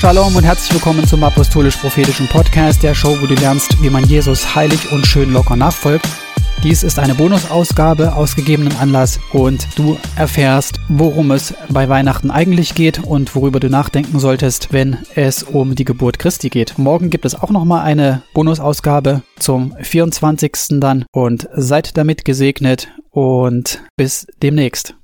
Shalom und herzlich willkommen zum Apostolisch-Prophetischen Podcast, der Show, wo du lernst, wie man Jesus heilig und schön locker nachfolgt. Dies ist eine Bonusausgabe aus gegebenen Anlass und du erfährst, worum es bei Weihnachten eigentlich geht und worüber du nachdenken solltest, wenn es um die Geburt Christi geht. Morgen gibt es auch nochmal eine Bonusausgabe zum 24. dann und seid damit gesegnet und bis demnächst.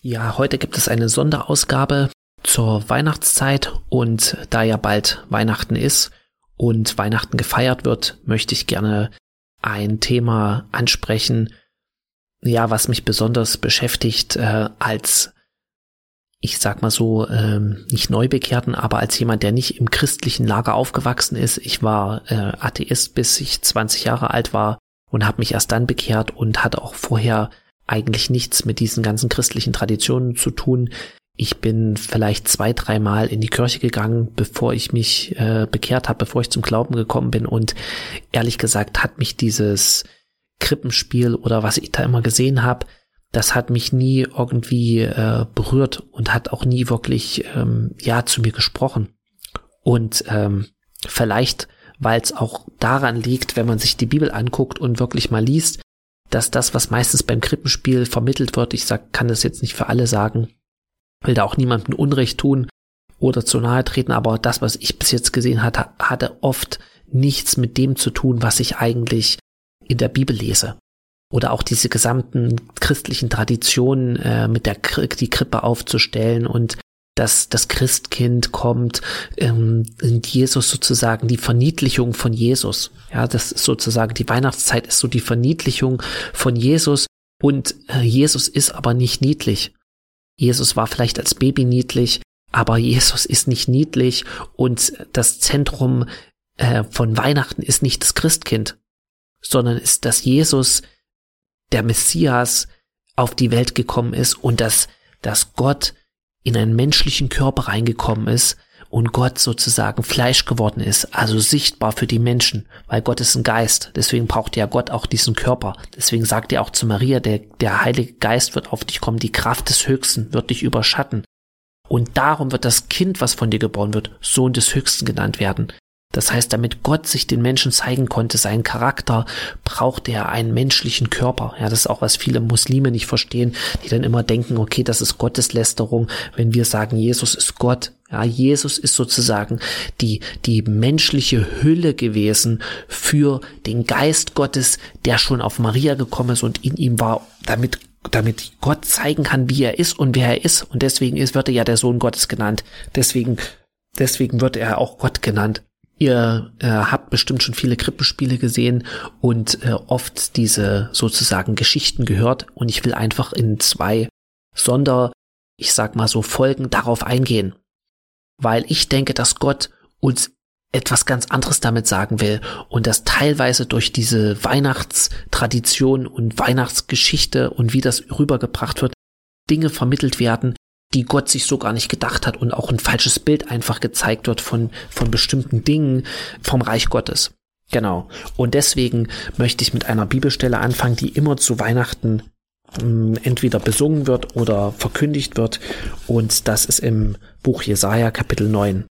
Ja, heute gibt es eine Sonderausgabe zur Weihnachtszeit und da ja bald Weihnachten ist und Weihnachten gefeiert wird, möchte ich gerne ein Thema ansprechen, ja, was mich besonders beschäftigt äh, als ich sag mal so, ähm, nicht Neubekehrten, aber als jemand, der nicht im christlichen Lager aufgewachsen ist. Ich war äh, Atheist, bis ich 20 Jahre alt war und habe mich erst dann bekehrt und hatte auch vorher eigentlich nichts mit diesen ganzen christlichen Traditionen zu tun. Ich bin vielleicht zwei, dreimal in die Kirche gegangen, bevor ich mich äh, bekehrt habe, bevor ich zum Glauben gekommen bin. Und ehrlich gesagt hat mich dieses Krippenspiel oder was ich da immer gesehen habe, das hat mich nie irgendwie äh, berührt und hat auch nie wirklich ähm, ja zu mir gesprochen. Und ähm, vielleicht, weil es auch daran liegt, wenn man sich die Bibel anguckt und wirklich mal liest, dass das, was meistens beim Krippenspiel vermittelt wird, ich sag, kann das jetzt nicht für alle sagen, will da auch niemandem Unrecht tun oder zu nahe treten, aber das, was ich bis jetzt gesehen hatte, hatte oft nichts mit dem zu tun, was ich eigentlich in der Bibel lese. Oder auch diese gesamten christlichen Traditionen äh, mit der die Krippe aufzustellen und dass das Christkind kommt, ähm, Jesus sozusagen die Verniedlichung von Jesus. Ja, das ist sozusagen die Weihnachtszeit ist so die Verniedlichung von Jesus und äh, Jesus ist aber nicht niedlich. Jesus war vielleicht als Baby niedlich, aber Jesus ist nicht niedlich und das Zentrum äh, von Weihnachten ist nicht das Christkind, sondern ist, dass Jesus, der Messias, auf die Welt gekommen ist und dass, dass Gott in einen menschlichen Körper reingekommen ist und Gott sozusagen Fleisch geworden ist, also sichtbar für die Menschen, weil Gott ist ein Geist. Deswegen braucht ja Gott auch diesen Körper. Deswegen sagt er auch zu Maria, der, der Heilige Geist wird auf dich kommen, die Kraft des Höchsten wird dich überschatten. Und darum wird das Kind, was von dir geboren wird, Sohn des Höchsten genannt werden. Das heißt, damit Gott sich den Menschen zeigen konnte, seinen Charakter, braucht er einen menschlichen Körper. Ja, das ist auch, was viele Muslime nicht verstehen, die dann immer denken, okay, das ist Gotteslästerung, wenn wir sagen, Jesus ist Gott. Ja, Jesus ist sozusagen die, die menschliche Hülle gewesen für den Geist Gottes, der schon auf Maria gekommen ist und in ihm war, damit damit Gott zeigen kann, wie er ist und wer er ist. Und deswegen ist, wird er ja der Sohn Gottes genannt. Deswegen, deswegen wird er auch Gott genannt. Ihr äh, habt bestimmt schon viele Krippenspiele gesehen und äh, oft diese sozusagen Geschichten gehört und ich will einfach in zwei Sonder, ich sag mal so Folgen darauf eingehen, weil ich denke, dass Gott uns etwas ganz anderes damit sagen will und dass teilweise durch diese Weihnachtstradition und Weihnachtsgeschichte und wie das rübergebracht wird, Dinge vermittelt werden, die Gott sich so gar nicht gedacht hat und auch ein falsches Bild einfach gezeigt wird von, von bestimmten Dingen vom Reich Gottes. Genau. Und deswegen möchte ich mit einer Bibelstelle anfangen, die immer zu Weihnachten entweder besungen wird oder verkündigt wird. Und das ist im Buch Jesaja Kapitel 9.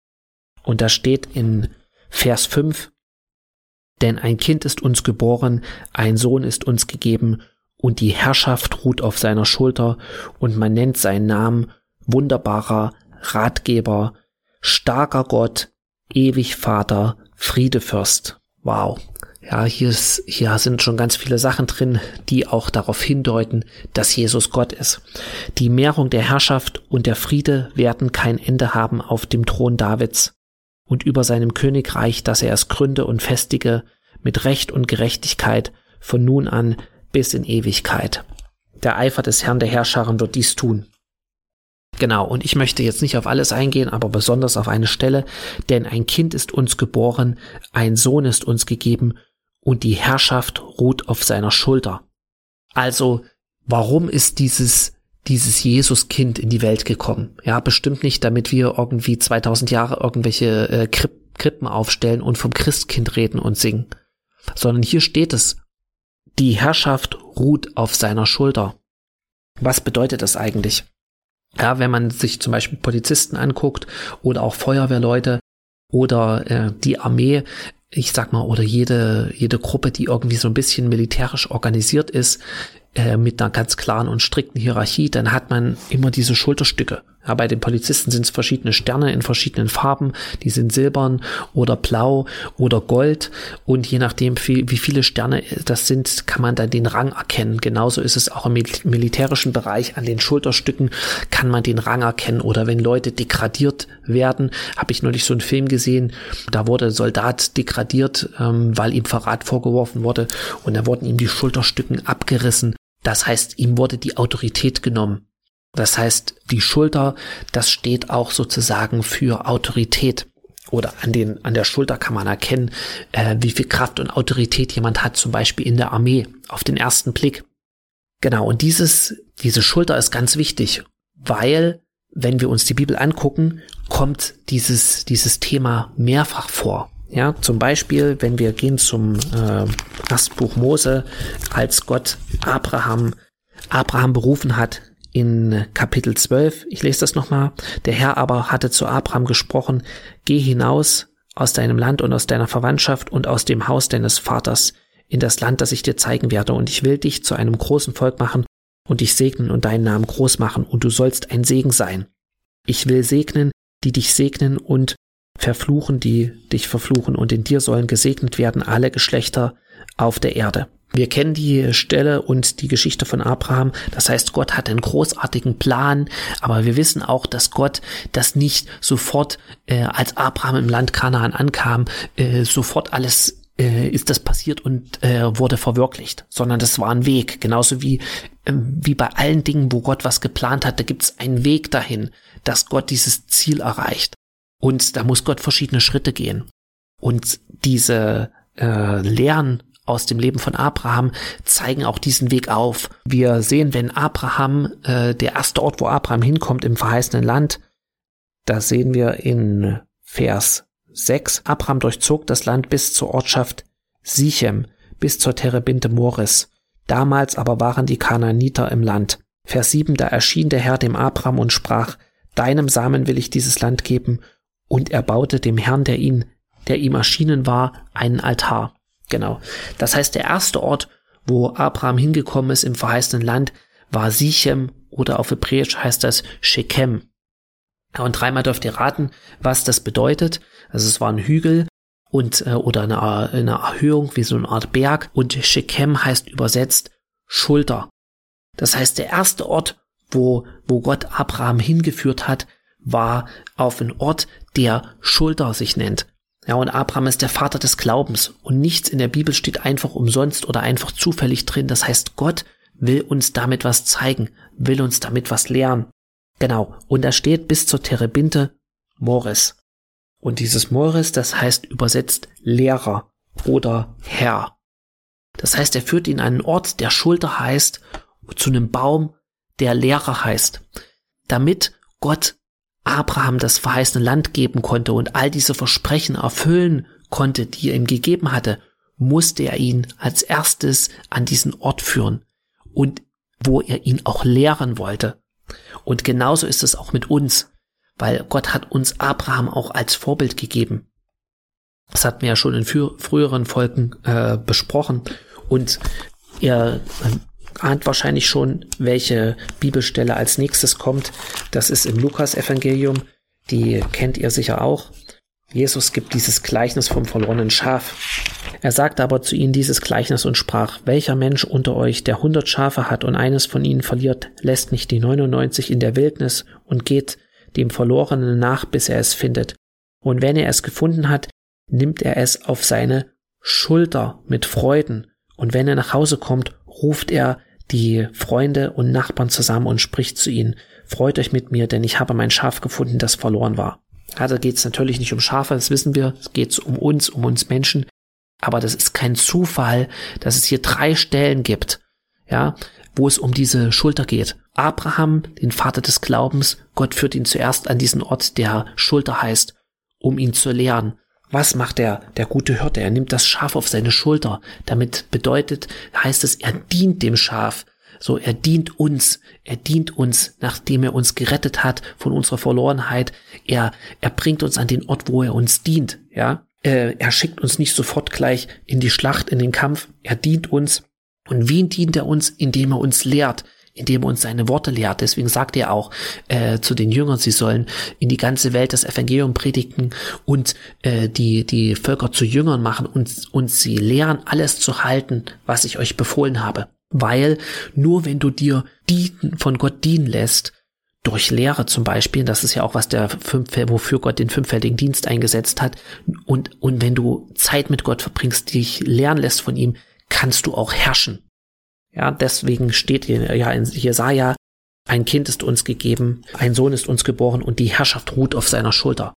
Und da steht in Vers 5, denn ein Kind ist uns geboren, ein Sohn ist uns gegeben, und die Herrschaft ruht auf seiner Schulter, und man nennt seinen Namen wunderbarer Ratgeber, starker Gott, ewig Vater, Friedefürst. Wow. Ja, hier, ist, hier sind schon ganz viele Sachen drin, die auch darauf hindeuten, dass Jesus Gott ist. Die Mehrung der Herrschaft und der Friede werden kein Ende haben auf dem Thron Davids und über seinem Königreich, dass er es gründe und festige mit Recht und Gerechtigkeit von nun an bis in Ewigkeit. Der Eifer des Herrn der Herrscharen wird dies tun. Genau, und ich möchte jetzt nicht auf alles eingehen, aber besonders auf eine Stelle, denn ein Kind ist uns geboren, ein Sohn ist uns gegeben, und die Herrschaft ruht auf seiner Schulter. Also, warum ist dieses, dieses Jesuskind in die Welt gekommen? Ja, bestimmt nicht, damit wir irgendwie 2000 Jahre irgendwelche äh, Kripp, Krippen aufstellen und vom Christkind reden und singen, sondern hier steht es, die Herrschaft ruht auf seiner Schulter. Was bedeutet das eigentlich? Ja, wenn man sich zum Beispiel Polizisten anguckt oder auch Feuerwehrleute, oder äh, die Armee, ich sag mal, oder jede, jede Gruppe, die irgendwie so ein bisschen militärisch organisiert ist, äh, mit einer ganz klaren und strikten Hierarchie, dann hat man immer diese Schulterstücke. Ja, bei den Polizisten sind es verschiedene Sterne in verschiedenen Farben, die sind silbern oder blau oder gold. Und je nachdem, wie, viele Sterne das sind, kann man dann den Rang erkennen. Genauso ist es auch im militärischen Bereich. An den Schulterstücken kann man den Rang erkennen. Oder wenn Leute degradiert werden, habe ich neulich so einen Film gesehen, da wurde Soldat degradiert, ähm, weil ihm Verrat vorgeworfen wurde. Und da wurden ihm die Schulterstücken abgerissen. Das heißt, ihm wurde die Autorität genommen. Das heißt, die Schulter, das steht auch sozusagen für Autorität. Oder an, den, an der Schulter kann man erkennen, äh, wie viel Kraft und Autorität jemand hat, zum Beispiel in der Armee, auf den ersten Blick. Genau, und dieses, diese Schulter ist ganz wichtig, weil, wenn wir uns die Bibel angucken, kommt dieses, dieses Thema mehrfach vor. Ja, zum Beispiel, wenn wir gehen zum äh, ersten Buch Mose, als Gott Abraham, Abraham berufen hat, in Kapitel 12. Ich lese das nochmal. Der Herr aber hatte zu Abraham gesprochen, geh hinaus aus deinem Land und aus deiner Verwandtschaft und aus dem Haus deines Vaters in das Land, das ich dir zeigen werde, und ich will dich zu einem großen Volk machen und dich segnen und deinen Namen groß machen, und du sollst ein Segen sein. Ich will segnen, die dich segnen und verfluchen, die dich verfluchen, und in dir sollen gesegnet werden alle Geschlechter auf der Erde. Wir kennen die Stelle und die Geschichte von Abraham. Das heißt, Gott hat einen großartigen Plan, aber wir wissen auch, dass Gott das nicht sofort, äh, als Abraham im Land Kanaan ankam, äh, sofort alles äh, ist das passiert und äh, wurde verwirklicht, sondern das war ein Weg. Genauso wie, äh, wie bei allen Dingen, wo Gott was geplant hat, da gibt es einen Weg dahin, dass Gott dieses Ziel erreicht. Und da muss Gott verschiedene Schritte gehen. Und diese äh, Lehren aus dem Leben von Abraham zeigen auch diesen Weg auf. Wir sehen, wenn Abraham, äh, der erste Ort, wo Abraham hinkommt im verheißenen Land, da sehen wir in Vers 6, Abraham durchzog das Land bis zur Ortschaft Sichem, bis zur Terebinte Moris. Damals aber waren die Kanaaniter im Land. Vers 7, da erschien der Herr dem Abraham und sprach, Deinem Samen will ich dieses Land geben, und er baute dem Herrn, der ihn, der ihm erschienen war, einen Altar. Genau. Das heißt, der erste Ort, wo Abraham hingekommen ist im verheißenen Land, war Sichem oder auf Hebräisch heißt das Shechem. Und dreimal dürft ihr raten, was das bedeutet. Also es war ein Hügel und äh, oder eine, eine Erhöhung wie so eine Art Berg und Shechem heißt übersetzt Schulter. Das heißt, der erste Ort, wo, wo Gott Abraham hingeführt hat, war auf einen Ort, der Schulter sich nennt. Ja, und Abraham ist der Vater des Glaubens und nichts in der Bibel steht einfach umsonst oder einfach zufällig drin. Das heißt, Gott will uns damit was zeigen, will uns damit was lehren. Genau. Und da steht bis zur Terebinte Morris. Und dieses Morris, das heißt übersetzt Lehrer oder Herr. Das heißt, er führt ihn an einen Ort, der Schulter heißt, zu einem Baum, der Lehrer heißt. Damit Gott Abraham das verheißene Land geben konnte und all diese Versprechen erfüllen konnte, die er ihm gegeben hatte, musste er ihn als erstes an diesen Ort führen und wo er ihn auch lehren wollte. Und genauso ist es auch mit uns, weil Gott hat uns Abraham auch als Vorbild gegeben. Das hatten wir ja schon in früheren Folgen äh, besprochen. Und er ahnt wahrscheinlich schon, welche Bibelstelle als nächstes kommt. Das ist im Lukas-Evangelium. Die kennt ihr sicher auch. Jesus gibt dieses Gleichnis vom verlorenen Schaf. Er sagte aber zu ihnen dieses Gleichnis und sprach, welcher Mensch unter euch, der hundert Schafe hat und eines von ihnen verliert, lässt nicht die 99 in der Wildnis und geht dem Verlorenen nach, bis er es findet. Und wenn er es gefunden hat, nimmt er es auf seine Schulter mit Freuden. Und wenn er nach Hause kommt, ruft er die Freunde und Nachbarn zusammen und spricht zu ihnen, freut euch mit mir, denn ich habe mein Schaf gefunden, das verloren war. Da geht es natürlich nicht um Schafe, das wissen wir, es geht um uns, um uns Menschen, aber das ist kein Zufall, dass es hier drei Stellen gibt, ja, wo es um diese Schulter geht. Abraham, den Vater des Glaubens, Gott führt ihn zuerst an diesen Ort, der Schulter heißt, um ihn zu lehren. Was macht der, der gute Hirte? Er nimmt das Schaf auf seine Schulter. Damit bedeutet, heißt es, er dient dem Schaf. So, er dient uns. Er dient uns, nachdem er uns gerettet hat von unserer Verlorenheit. Er, er bringt uns an den Ort, wo er uns dient. Ja, er schickt uns nicht sofort gleich in die Schlacht, in den Kampf. Er dient uns. Und wen dient er uns? Indem er uns lehrt, indem er uns seine Worte lehrt. Deswegen sagt er auch äh, zu den Jüngern, sie sollen in die ganze Welt das Evangelium predigen und äh, die, die Völker zu Jüngern machen und, und sie lehren, alles zu halten, was ich euch befohlen habe. Weil nur wenn du dir dienen, von Gott dienen lässt, durch Lehre zum Beispiel, das ist ja auch was der fünf, wofür Gott den fünffältigen Dienst eingesetzt hat, und, und wenn du Zeit mit Gott verbringst, dich lernen lässt von ihm, kannst du auch herrschen. Ja, deswegen steht hier ja in Jesaja, ein Kind ist uns gegeben, ein Sohn ist uns geboren und die Herrschaft ruht auf seiner Schulter.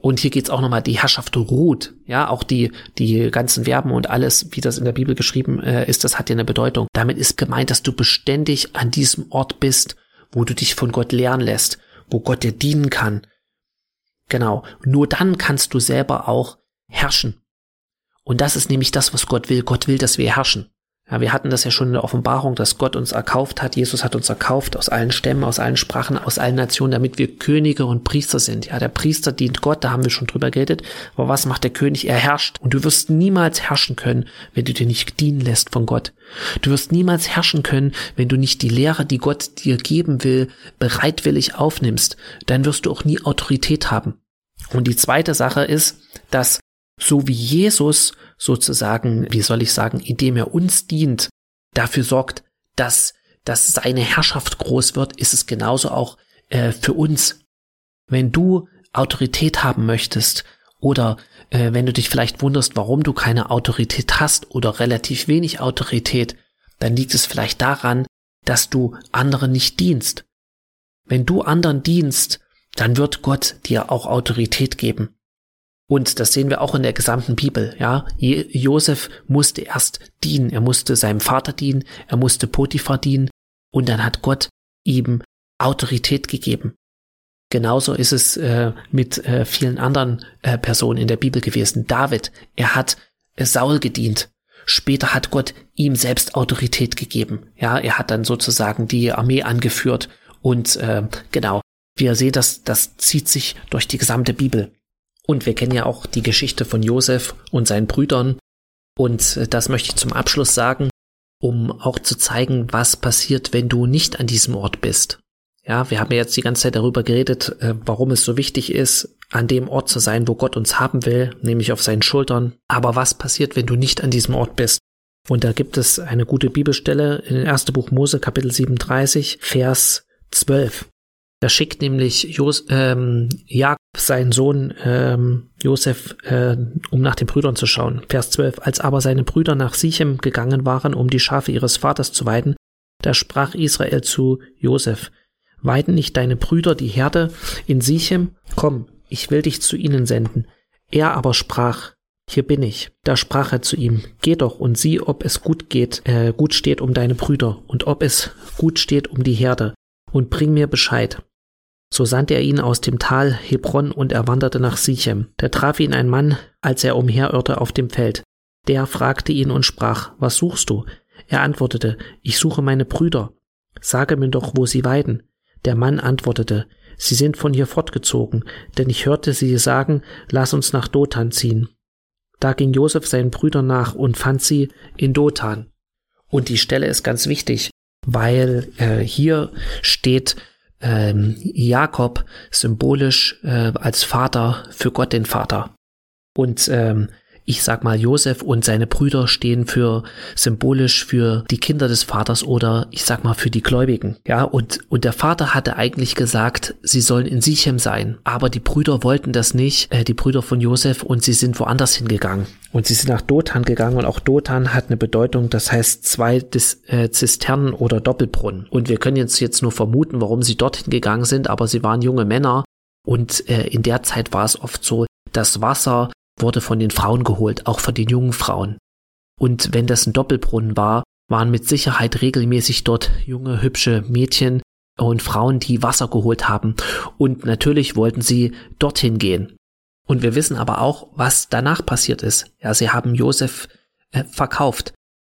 Und hier geht's auch nochmal, die Herrschaft ruht. Ja, auch die, die ganzen Verben und alles, wie das in der Bibel geschrieben äh, ist, das hat ja eine Bedeutung. Damit ist gemeint, dass du beständig an diesem Ort bist, wo du dich von Gott lernen lässt, wo Gott dir dienen kann. Genau. Nur dann kannst du selber auch herrschen. Und das ist nämlich das, was Gott will. Gott will, dass wir herrschen. Ja, wir hatten das ja schon in der Offenbarung, dass Gott uns erkauft hat. Jesus hat uns erkauft aus allen Stämmen, aus allen Sprachen, aus allen Nationen, damit wir Könige und Priester sind. Ja, der Priester dient Gott, da haben wir schon drüber geredet. Aber was macht der König? Er herrscht. Und du wirst niemals herrschen können, wenn du dir nicht dienen lässt von Gott. Du wirst niemals herrschen können, wenn du nicht die Lehre, die Gott dir geben will, bereitwillig aufnimmst. Dann wirst du auch nie Autorität haben. Und die zweite Sache ist, dass so wie Jesus sozusagen, wie soll ich sagen, indem er uns dient, dafür sorgt, dass, dass seine Herrschaft groß wird, ist es genauso auch äh, für uns. Wenn du Autorität haben möchtest oder äh, wenn du dich vielleicht wunderst, warum du keine Autorität hast oder relativ wenig Autorität, dann liegt es vielleicht daran, dass du anderen nicht dienst. Wenn du anderen dienst, dann wird Gott dir auch Autorität geben. Und das sehen wir auch in der gesamten Bibel, ja. Josef musste erst dienen. Er musste seinem Vater dienen. Er musste Potiphar dienen. Und dann hat Gott ihm Autorität gegeben. Genauso ist es äh, mit äh, vielen anderen äh, Personen in der Bibel gewesen. David, er hat äh, Saul gedient. Später hat Gott ihm selbst Autorität gegeben. Ja, er hat dann sozusagen die Armee angeführt und äh, genau. Wir sehen, dass das zieht sich durch die gesamte Bibel. Und wir kennen ja auch die Geschichte von Josef und seinen Brüdern. Und äh, das möchte ich zum Abschluss sagen, um auch zu zeigen, was passiert, wenn du nicht an diesem Ort bist. Ja, wir haben ja jetzt die ganze Zeit darüber geredet, äh, warum es so wichtig ist, an dem Ort zu sein, wo Gott uns haben will, nämlich auf seinen Schultern. Aber was passiert, wenn du nicht an diesem Ort bist? Und da gibt es eine gute Bibelstelle in 1. Buch Mose, Kapitel 37, Vers 12. Da schickt nämlich Jos ähm, Jakob seinen Sohn ähm, Josef, äh, um nach den Brüdern zu schauen. Vers 12. Als aber seine Brüder nach Sichem gegangen waren, um die Schafe ihres Vaters zu weiden, da sprach Israel zu Josef, Weiden nicht deine Brüder die Herde in Sichem? Komm, ich will dich zu ihnen senden. Er aber sprach, hier bin ich. Da sprach er zu ihm, geh doch und sieh, ob es gut geht, äh, gut steht um deine Brüder und ob es gut steht um die Herde und bring mir Bescheid. So sandte er ihn aus dem Tal Hebron und er wanderte nach Sichem. Da traf ihn ein Mann, als er umherirrte auf dem Feld. Der fragte ihn und sprach, was suchst du? Er antwortete, ich suche meine Brüder. Sage mir doch, wo sie weiden. Der Mann antwortete, sie sind von hier fortgezogen, denn ich hörte sie sagen, lass uns nach Dothan ziehen. Da ging Josef seinen Brüdern nach und fand sie in Dothan. Und die Stelle ist ganz wichtig, weil äh, hier steht, ähm, Jakob symbolisch äh, als Vater für Gott den Vater. Und ähm, ich sag mal, Josef und seine Brüder stehen für symbolisch für die Kinder des Vaters oder ich sag mal für die Gläubigen. Ja, und, und der Vater hatte eigentlich gesagt, sie sollen in Sichem sein. Aber die Brüder wollten das nicht, äh, die Brüder von Josef, und sie sind woanders hingegangen. Und sie sind nach Dothan gegangen und auch Dothan hat eine Bedeutung, das heißt zwei Dis, äh, Zisternen oder Doppelbrunnen. Und wir können jetzt, jetzt nur vermuten, warum sie dorthin gegangen sind, aber sie waren junge Männer und äh, in der Zeit war es oft so, dass Wasser wurde von den Frauen geholt, auch von den jungen Frauen. Und wenn das ein Doppelbrunnen war, waren mit Sicherheit regelmäßig dort junge, hübsche Mädchen und Frauen, die Wasser geholt haben. Und natürlich wollten sie dorthin gehen. Und wir wissen aber auch, was danach passiert ist. Ja, sie haben Josef äh, verkauft.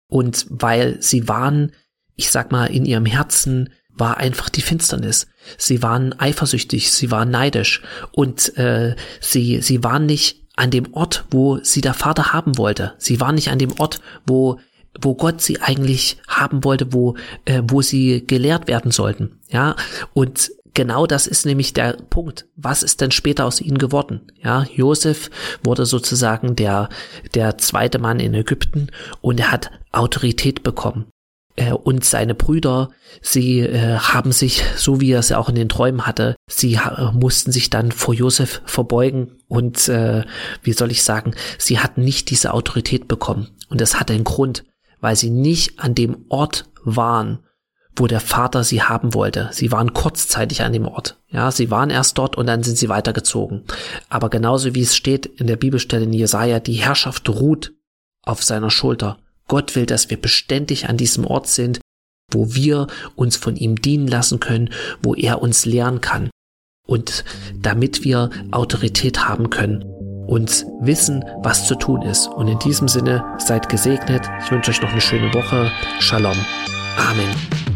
Und weil sie waren ich sag mal, in ihrem Herzen war einfach die Finsternis. Sie waren eifersüchtig, sie waren neidisch und äh, sie, sie waren nicht an dem Ort, wo sie der Vater haben wollte. Sie waren nicht an dem Ort, wo wo Gott sie eigentlich haben wollte, wo äh, wo sie gelehrt werden sollten. Ja und genau das ist nämlich der Punkt. Was ist denn später aus ihnen geworden? Ja, Josef wurde sozusagen der, der zweite Mann in Ägypten und er hat Autorität bekommen. Äh, und seine Brüder, sie äh, haben sich, so wie er es auch in den Träumen hatte, sie äh, mussten sich dann vor Josef verbeugen und, äh, wie soll ich sagen, sie hatten nicht diese Autorität bekommen. Und das hatte einen Grund, weil sie nicht an dem Ort waren, wo der Vater sie haben wollte. Sie waren kurzzeitig an dem Ort. Ja, sie waren erst dort und dann sind sie weitergezogen. Aber genauso wie es steht in der Bibelstelle in Jesaja, die Herrschaft ruht auf seiner Schulter. Gott will, dass wir beständig an diesem Ort sind, wo wir uns von ihm dienen lassen können, wo er uns lehren kann. Und damit wir Autorität haben können und wissen, was zu tun ist. Und in diesem Sinne seid gesegnet. Ich wünsche euch noch eine schöne Woche. Shalom. Amen.